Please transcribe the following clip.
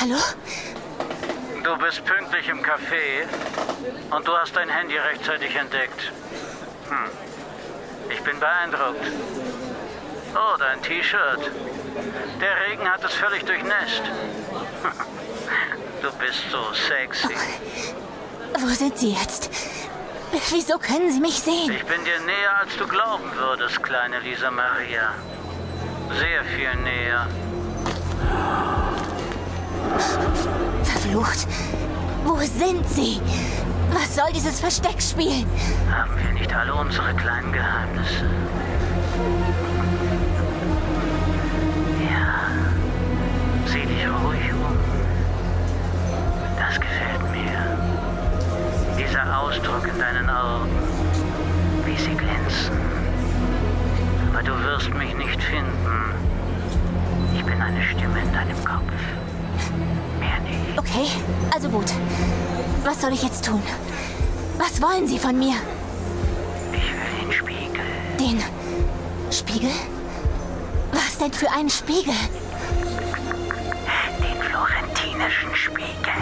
Hallo? Du bist pünktlich im Café und du hast dein Handy rechtzeitig entdeckt. Hm. Ich bin beeindruckt. Oh, dein T-Shirt. Der Regen hat es völlig durchnässt. Du bist so sexy. Wo sind Sie jetzt? Wieso können Sie mich sehen? Ich bin dir näher, als du glauben würdest, kleine Lisa Maria. Sehr viel näher. Verflucht. Wo sind Sie? Was soll dieses Versteck spielen? Haben wir nicht alle unsere kleinen Geheimnisse? Ja. Sieh dich ruhig um. Das gefällt mir. Dieser Ausdruck in deinen Augen. Wie sie glänzen. Aber du wirst mich nicht finden. Ich bin eine Stimme in deinem Kopf. Okay, also gut. Was soll ich jetzt tun? Was wollen Sie von mir? Ich will den Spiegel. Den Spiegel? Was denn für einen Spiegel? Den florentinischen Spiegel.